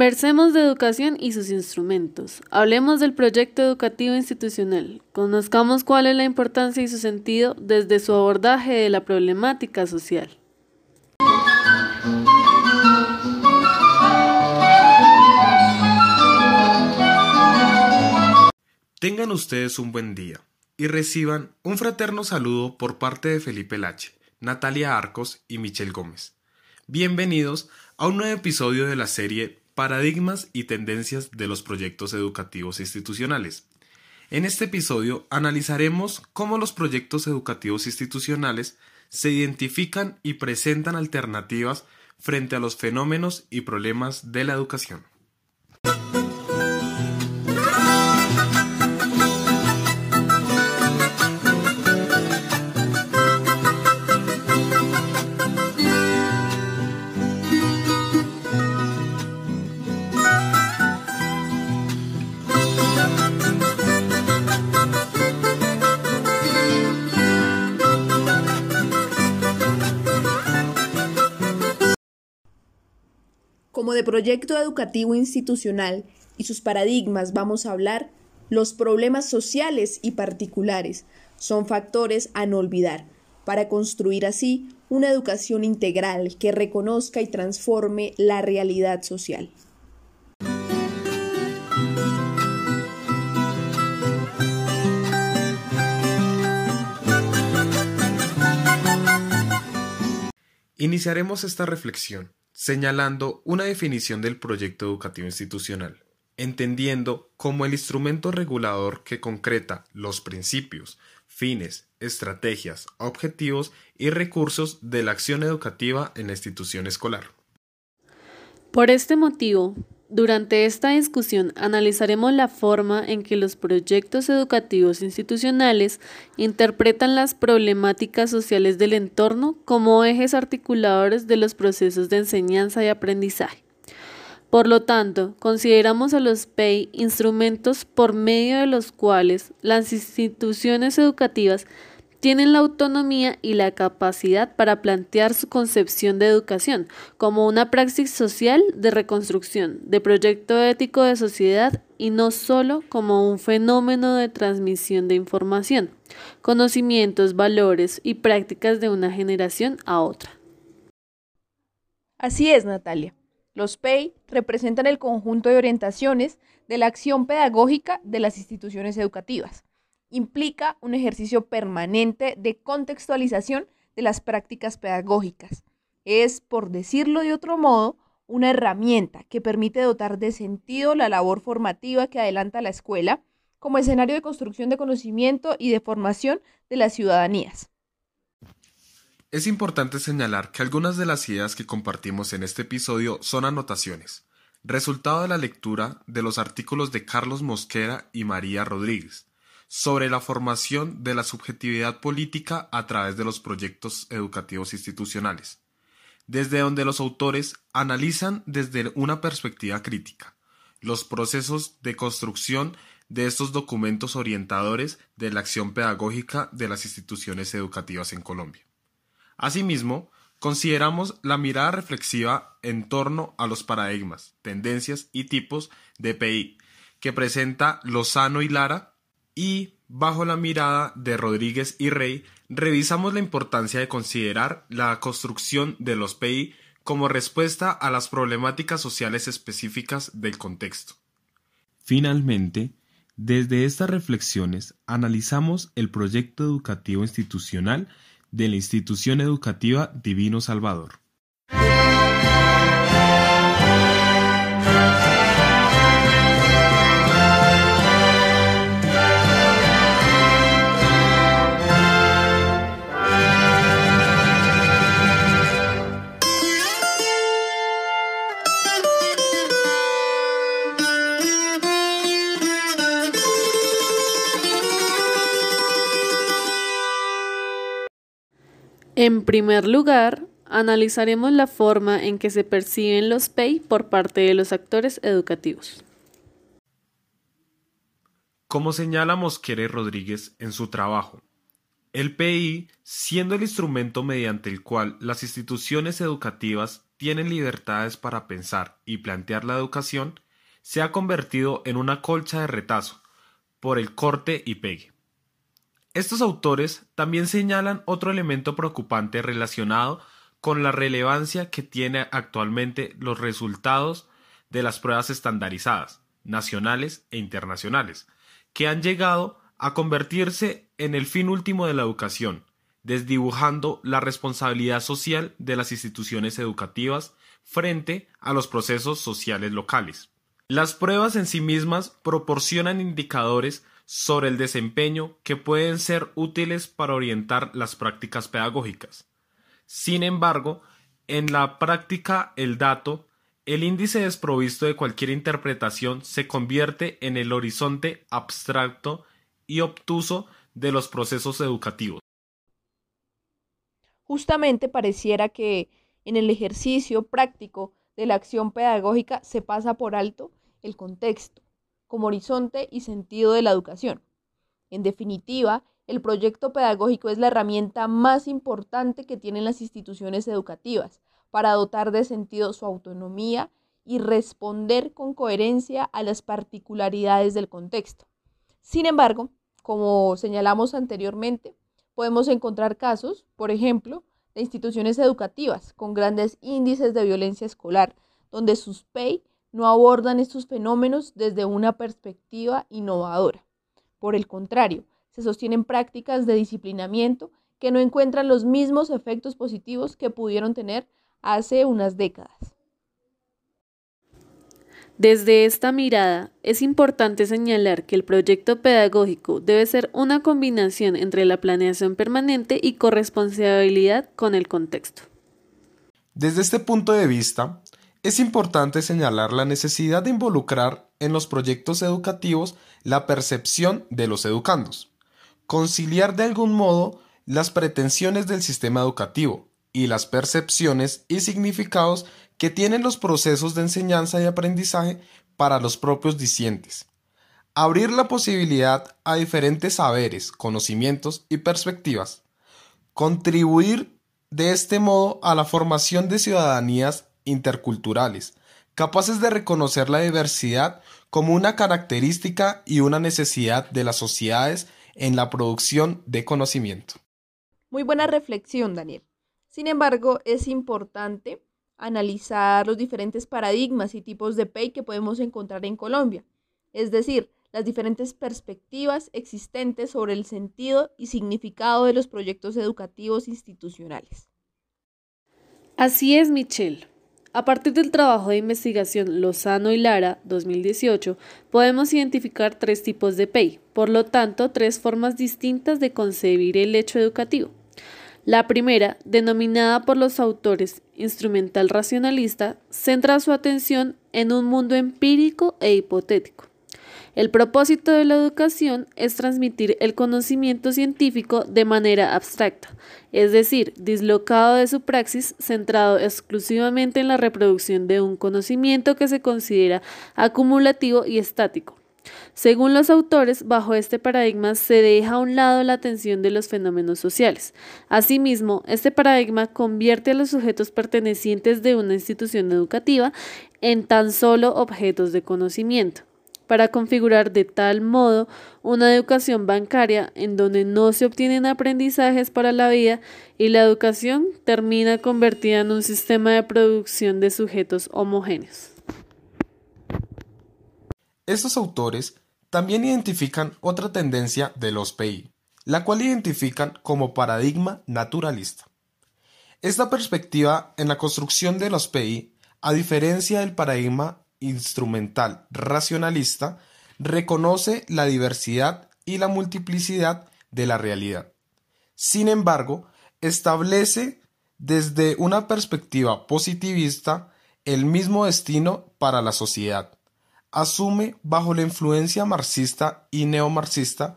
Conversemos de educación y sus instrumentos. Hablemos del proyecto educativo institucional. Conozcamos cuál es la importancia y su sentido desde su abordaje de la problemática social. Tengan ustedes un buen día y reciban un fraterno saludo por parte de Felipe Lache, Natalia Arcos y Michelle Gómez. Bienvenidos a un nuevo episodio de la serie Paradigmas y tendencias de los proyectos educativos institucionales. En este episodio analizaremos cómo los proyectos educativos institucionales se identifican y presentan alternativas frente a los fenómenos y problemas de la educación. Como de proyecto educativo institucional y sus paradigmas vamos a hablar, los problemas sociales y particulares son factores a no olvidar para construir así una educación integral que reconozca y transforme la realidad social. Iniciaremos esta reflexión señalando una definición del proyecto educativo institucional, entendiendo como el instrumento regulador que concreta los principios, fines, estrategias, objetivos y recursos de la acción educativa en la institución escolar. Por este motivo, durante esta discusión analizaremos la forma en que los proyectos educativos institucionales interpretan las problemáticas sociales del entorno como ejes articuladores de los procesos de enseñanza y aprendizaje. Por lo tanto, consideramos a los PEI instrumentos por medio de los cuales las instituciones educativas tienen la autonomía y la capacidad para plantear su concepción de educación como una praxis social de reconstrucción, de proyecto ético de sociedad y no solo como un fenómeno de transmisión de información, conocimientos, valores y prácticas de una generación a otra. Así es, Natalia. Los PEI representan el conjunto de orientaciones de la acción pedagógica de las instituciones educativas implica un ejercicio permanente de contextualización de las prácticas pedagógicas. Es, por decirlo de otro modo, una herramienta que permite dotar de sentido la labor formativa que adelanta la escuela como escenario de construcción de conocimiento y de formación de las ciudadanías. Es importante señalar que algunas de las ideas que compartimos en este episodio son anotaciones, resultado de la lectura de los artículos de Carlos Mosquera y María Rodríguez, sobre la formación de la subjetividad política a través de los proyectos educativos institucionales, desde donde los autores analizan desde una perspectiva crítica los procesos de construcción de estos documentos orientadores de la acción pedagógica de las instituciones educativas en Colombia. Asimismo, consideramos la mirada reflexiva en torno a los paradigmas, tendencias y tipos de PI que presenta Lozano y Lara y, bajo la mirada de Rodríguez y Rey, revisamos la importancia de considerar la construcción de los PI como respuesta a las problemáticas sociales específicas del contexto. Finalmente, desde estas reflexiones analizamos el proyecto educativo institucional de la institución educativa Divino Salvador. En primer lugar, analizaremos la forma en que se perciben los PEI por parte de los actores educativos. Como señala Mosquera y Rodríguez en su trabajo, el PI, siendo el instrumento mediante el cual las instituciones educativas tienen libertades para pensar y plantear la educación, se ha convertido en una colcha de retazo por el corte y pegue. Estos autores también señalan otro elemento preocupante relacionado con la relevancia que tiene actualmente los resultados de las pruebas estandarizadas, nacionales e internacionales, que han llegado a convertirse en el fin último de la educación, desdibujando la responsabilidad social de las instituciones educativas frente a los procesos sociales locales. Las pruebas en sí mismas proporcionan indicadores sobre el desempeño que pueden ser útiles para orientar las prácticas pedagógicas. Sin embargo, en la práctica el dato, el índice desprovisto de cualquier interpretación se convierte en el horizonte abstracto y obtuso de los procesos educativos. Justamente pareciera que en el ejercicio práctico de la acción pedagógica se pasa por alto el contexto, como horizonte y sentido de la educación. En definitiva, el proyecto pedagógico es la herramienta más importante que tienen las instituciones educativas para dotar de sentido su autonomía y responder con coherencia a las particularidades del contexto. Sin embargo, como señalamos anteriormente, podemos encontrar casos, por ejemplo, de instituciones educativas con grandes índices de violencia escolar, donde sus PEI no abordan estos fenómenos desde una perspectiva innovadora. Por el contrario, se sostienen prácticas de disciplinamiento que no encuentran los mismos efectos positivos que pudieron tener hace unas décadas. Desde esta mirada, es importante señalar que el proyecto pedagógico debe ser una combinación entre la planeación permanente y corresponsabilidad con el contexto. Desde este punto de vista, es importante señalar la necesidad de involucrar en los proyectos educativos la percepción de los educandos, conciliar de algún modo las pretensiones del sistema educativo y las percepciones y significados que tienen los procesos de enseñanza y aprendizaje para los propios discientes. Abrir la posibilidad a diferentes saberes, conocimientos y perspectivas. Contribuir de este modo a la formación de ciudadanías interculturales, capaces de reconocer la diversidad como una característica y una necesidad de las sociedades en la producción de conocimiento. Muy buena reflexión, Daniel. Sin embargo, es importante analizar los diferentes paradigmas y tipos de PEI que podemos encontrar en Colombia, es decir, las diferentes perspectivas existentes sobre el sentido y significado de los proyectos educativos institucionales. Así es, Michelle. A partir del trabajo de investigación Lozano y Lara 2018, podemos identificar tres tipos de PEI, por lo tanto, tres formas distintas de concebir el hecho educativo. La primera, denominada por los autores instrumental racionalista, centra su atención en un mundo empírico e hipotético. El propósito de la educación es transmitir el conocimiento científico de manera abstracta, es decir, dislocado de su praxis, centrado exclusivamente en la reproducción de un conocimiento que se considera acumulativo y estático. Según los autores, bajo este paradigma se deja a un lado la atención de los fenómenos sociales. Asimismo, este paradigma convierte a los sujetos pertenecientes de una institución educativa en tan solo objetos de conocimiento para configurar de tal modo una educación bancaria en donde no se obtienen aprendizajes para la vida y la educación termina convertida en un sistema de producción de sujetos homogéneos. Estos autores también identifican otra tendencia de los PI, la cual identifican como paradigma naturalista. Esta perspectiva en la construcción de los PI, a diferencia del paradigma instrumental racionalista, reconoce la diversidad y la multiplicidad de la realidad. Sin embargo, establece desde una perspectiva positivista el mismo destino para la sociedad, asume bajo la influencia marxista y neomarxista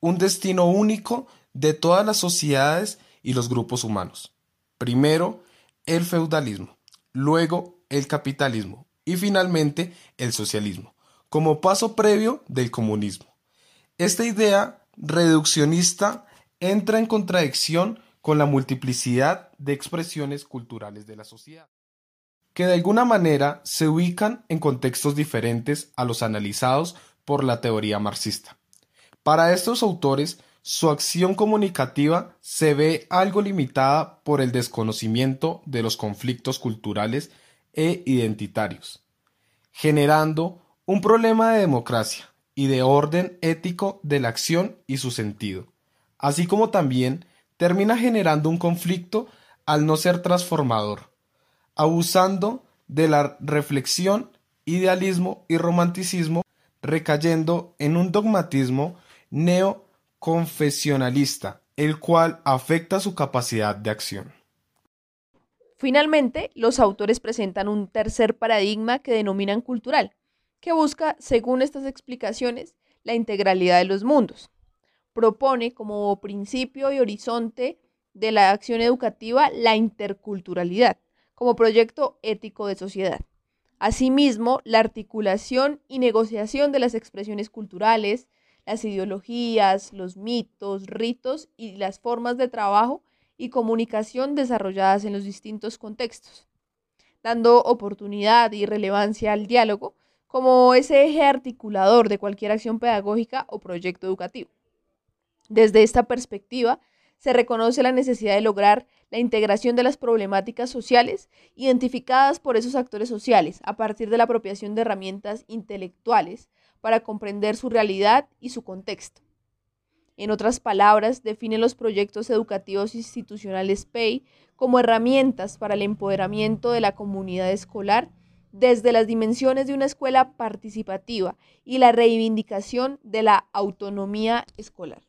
un destino único de todas las sociedades y los grupos humanos. Primero, el feudalismo, luego el capitalismo y finalmente el socialismo, como paso previo del comunismo. Esta idea reduccionista entra en contradicción con la multiplicidad de expresiones culturales de la sociedad. que de alguna manera se ubican en contextos diferentes a los analizados por la teoría marxista. Para estos autores, su acción comunicativa se ve algo limitada por el desconocimiento de los conflictos culturales e identitarios, generando un problema de democracia y de orden ético de la acción y su sentido, así como también termina generando un conflicto al no ser transformador, abusando de la reflexión, idealismo y romanticismo, recayendo en un dogmatismo neoconfesionalista, el cual afecta su capacidad de acción. Finalmente, los autores presentan un tercer paradigma que denominan cultural, que busca, según estas explicaciones, la integralidad de los mundos. Propone como principio y horizonte de la acción educativa la interculturalidad, como proyecto ético de sociedad. Asimismo, la articulación y negociación de las expresiones culturales, las ideologías, los mitos, ritos y las formas de trabajo y comunicación desarrolladas en los distintos contextos, dando oportunidad y relevancia al diálogo como ese eje articulador de cualquier acción pedagógica o proyecto educativo. Desde esta perspectiva, se reconoce la necesidad de lograr la integración de las problemáticas sociales identificadas por esos actores sociales a partir de la apropiación de herramientas intelectuales para comprender su realidad y su contexto. En otras palabras, define los proyectos educativos institucionales PEI como herramientas para el empoderamiento de la comunidad escolar desde las dimensiones de una escuela participativa y la reivindicación de la autonomía escolar.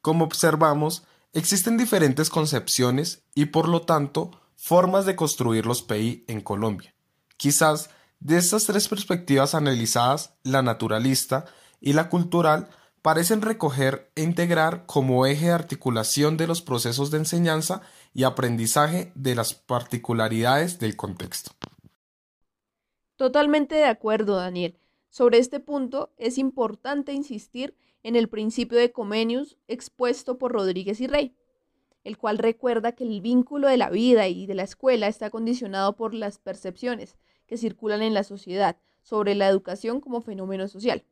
Como observamos, existen diferentes concepciones y por lo tanto formas de construir los PI en Colombia. Quizás de estas tres perspectivas analizadas, la naturalista y la cultural parecen recoger e integrar como eje de articulación de los procesos de enseñanza y aprendizaje de las particularidades del contexto. Totalmente de acuerdo, Daniel. Sobre este punto es importante insistir en el principio de Comenius expuesto por Rodríguez y Rey, el cual recuerda que el vínculo de la vida y de la escuela está condicionado por las percepciones que circulan en la sociedad sobre la educación como fenómeno social.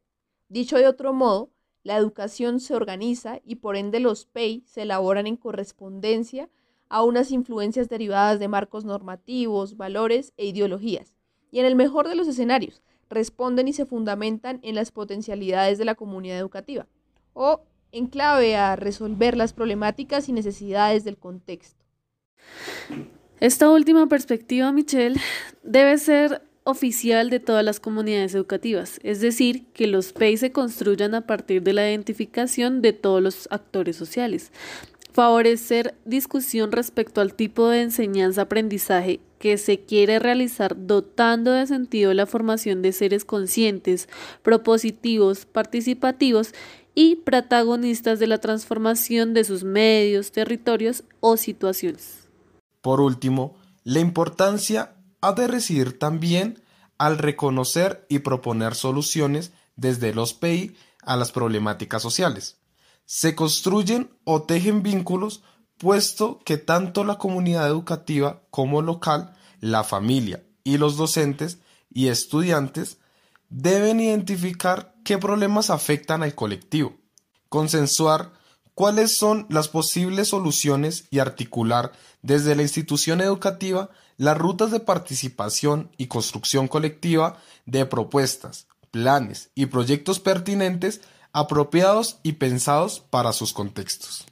Dicho de otro modo, la educación se organiza y por ende los PEI se elaboran en correspondencia a unas influencias derivadas de marcos normativos, valores e ideologías. Y en el mejor de los escenarios, responden y se fundamentan en las potencialidades de la comunidad educativa o en clave a resolver las problemáticas y necesidades del contexto. Esta última perspectiva, Michelle, debe ser oficial de todas las comunidades educativas, es decir, que los PEI se construyan a partir de la identificación de todos los actores sociales, favorecer discusión respecto al tipo de enseñanza-aprendizaje que se quiere realizar dotando de sentido la formación de seres conscientes, propositivos, participativos y protagonistas de la transformación de sus medios, territorios o situaciones. Por último, la importancia ha de residir también al reconocer y proponer soluciones desde los PI a las problemáticas sociales. Se construyen o tejen vínculos, puesto que tanto la comunidad educativa como local, la familia y los docentes y estudiantes deben identificar qué problemas afectan al colectivo, consensuar cuáles son las posibles soluciones y articular desde la institución educativa las rutas de participación y construcción colectiva de propuestas, planes y proyectos pertinentes apropiados y pensados para sus contextos.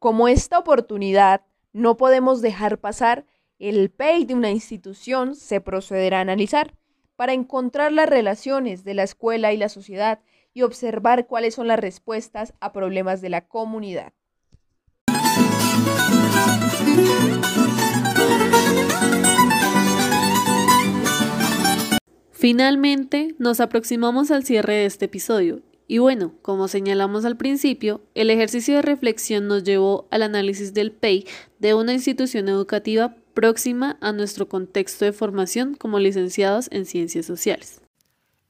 Como esta oportunidad no podemos dejar pasar, el PEI de una institución se procederá a analizar para encontrar las relaciones de la escuela y la sociedad y observar cuáles son las respuestas a problemas de la comunidad. Finalmente, nos aproximamos al cierre de este episodio. Y bueno, como señalamos al principio, el ejercicio de reflexión nos llevó al análisis del PEI de una institución educativa próxima a nuestro contexto de formación como licenciados en ciencias sociales.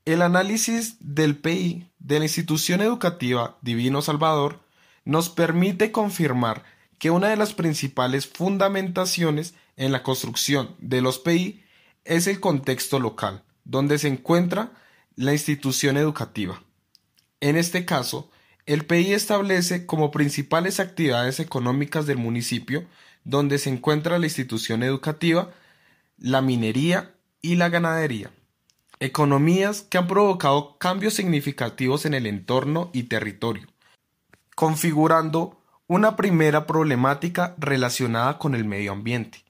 El análisis del PEI de la institución educativa Divino Salvador nos permite confirmar que una de las principales fundamentaciones en la construcción de los PEI es el contexto local, donde se encuentra la institución educativa. En este caso, el PEI establece como principales actividades económicas del municipio donde se encuentra la institución educativa, la minería y la ganadería. Economías que han provocado cambios significativos en el entorno y territorio, configurando una primera problemática relacionada con el medio ambiente,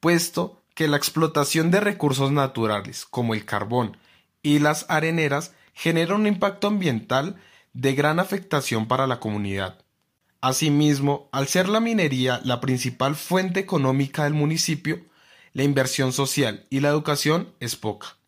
puesto que la explotación de recursos naturales como el carbón y las areneras genera un impacto ambiental de gran afectación para la comunidad. Asimismo, al ser la minería la principal fuente económica del municipio, la inversión social y la educación es poca,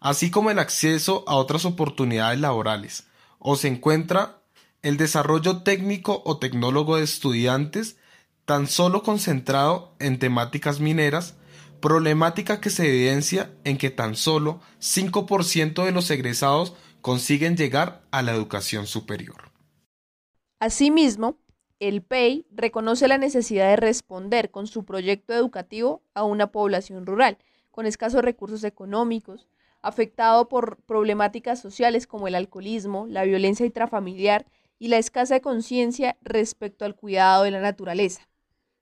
así como el acceso a otras oportunidades laborales, o se encuentra el desarrollo técnico o tecnólogo de estudiantes tan solo concentrado en temáticas mineras, problemática que se evidencia en que tan solo 5% de los egresados consiguen llegar a la educación superior. Asimismo, el PEI reconoce la necesidad de responder con su proyecto educativo a una población rural con escasos recursos económicos, afectado por problemáticas sociales como el alcoholismo, la violencia intrafamiliar y la escasa conciencia respecto al cuidado de la naturaleza.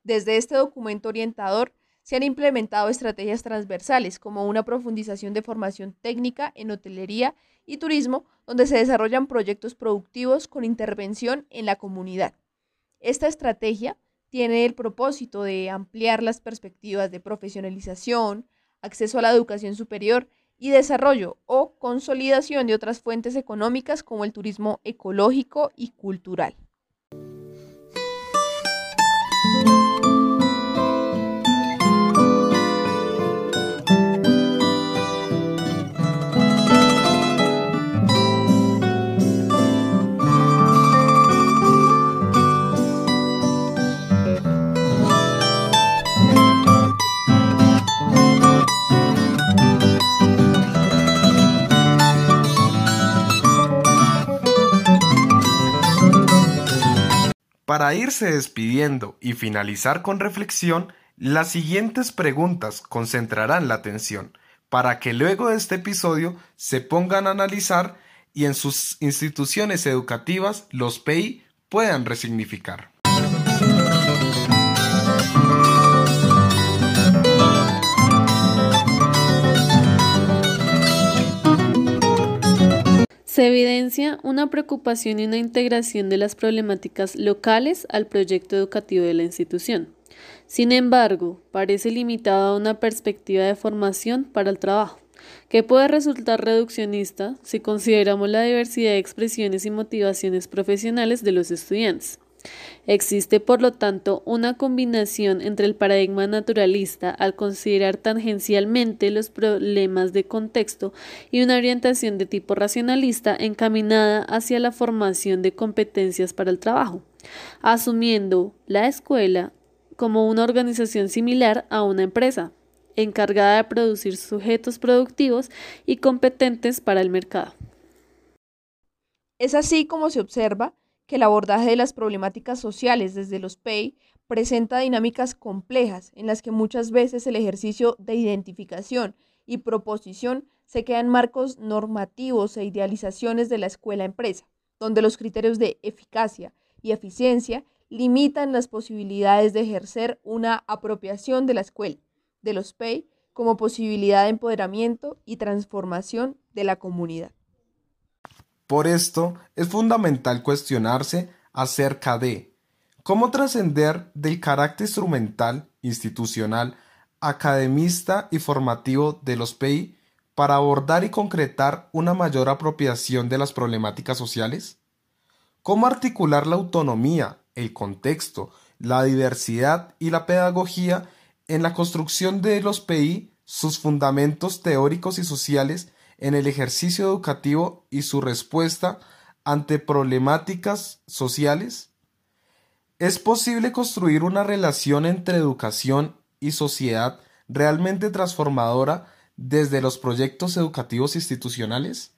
Desde este documento orientador se han implementado estrategias transversales como una profundización de formación técnica en hotelería y turismo, donde se desarrollan proyectos productivos con intervención en la comunidad. Esta estrategia tiene el propósito de ampliar las perspectivas de profesionalización, acceso a la educación superior y desarrollo o consolidación de otras fuentes económicas como el turismo ecológico y cultural. Para irse despidiendo y finalizar con reflexión, las siguientes preguntas concentrarán la atención para que luego de este episodio se pongan a analizar y en sus instituciones educativas los PEI puedan resignificar. Se evidencia una preocupación y una integración de las problemáticas locales al proyecto educativo de la institución. Sin embargo, parece limitado a una perspectiva de formación para el trabajo, que puede resultar reduccionista si consideramos la diversidad de expresiones y motivaciones profesionales de los estudiantes. Existe, por lo tanto, una combinación entre el paradigma naturalista al considerar tangencialmente los problemas de contexto y una orientación de tipo racionalista encaminada hacia la formación de competencias para el trabajo, asumiendo la escuela como una organización similar a una empresa, encargada de producir sujetos productivos y competentes para el mercado. Es así como se observa que el abordaje de las problemáticas sociales desde los PEI presenta dinámicas complejas en las que muchas veces el ejercicio de identificación y proposición se queda en marcos normativos e idealizaciones de la escuela-empresa, donde los criterios de eficacia y eficiencia limitan las posibilidades de ejercer una apropiación de la escuela, de los PEI, como posibilidad de empoderamiento y transformación de la comunidad. Por esto, es fundamental cuestionarse acerca de cómo trascender del carácter instrumental, institucional, academista y formativo de los PEI para abordar y concretar una mayor apropiación de las problemáticas sociales? ¿Cómo articular la autonomía, el contexto, la diversidad y la pedagogía en la construcción de los PI, sus fundamentos teóricos y sociales en el ejercicio educativo y su respuesta ante problemáticas sociales? ¿Es posible construir una relación entre educación y sociedad realmente transformadora desde los proyectos educativos institucionales?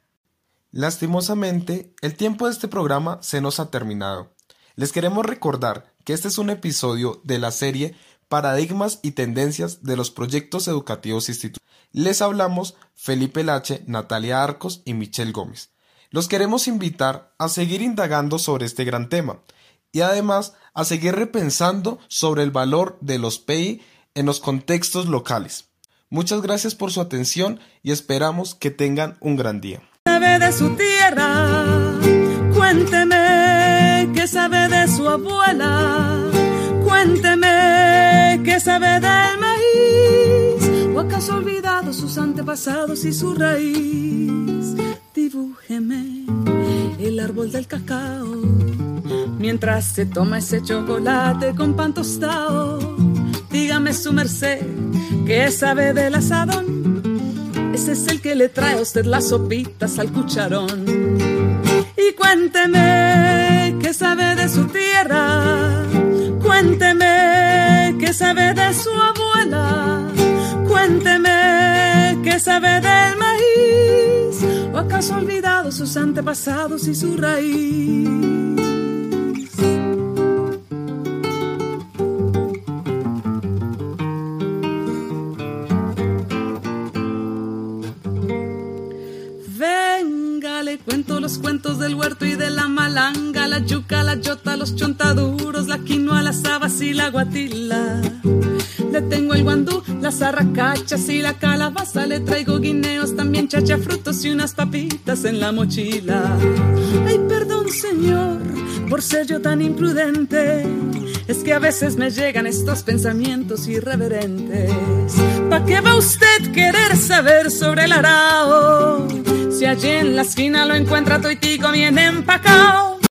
Lastimosamente, el tiempo de este programa se nos ha terminado. Les queremos recordar que este es un episodio de la serie Paradigmas y Tendencias de los Proyectos Educativos Institucionales. Les hablamos Felipe Lache, Natalia Arcos y Michelle Gómez. Los queremos invitar a seguir indagando sobre este gran tema y además a seguir repensando sobre el valor de los PI en los contextos locales. Muchas gracias por su atención y esperamos que tengan un gran día. Sabe de su tierra, cuénteme qué sabe de su abuela, cuénteme qué sabe del maíz, o acaso olvidado sus antepasados y su raíz. Dibújeme el árbol del cacao mientras se toma ese chocolate con pan tostado. Dígame su merced, ¿qué sabe del asadón? Ese es el que le trae a usted las sopitas al cucharón. Y cuénteme, ¿qué sabe de su tierra? Cuénteme, ¿qué sabe de su abuela? Cuénteme, ¿qué sabe del maíz? ¿O acaso ha olvidado sus antepasados y su raíz? Cuento los cuentos del huerto y de la malanga, la yuca, la yota, los chontaduros, la quinoa, las habas y la guatila. Le tengo el guandú, las arracachas y la calabaza. Le traigo guineos, también chacha, frutos y unas papitas en la mochila. Ay, perdón, señor, por ser yo tan imprudente. Es que a veces me llegan estos pensamientos irreverentes. ¿Pa' qué va usted querer saber sobre el arao? Si allí en la esquina lo encuentra toitico bien empacado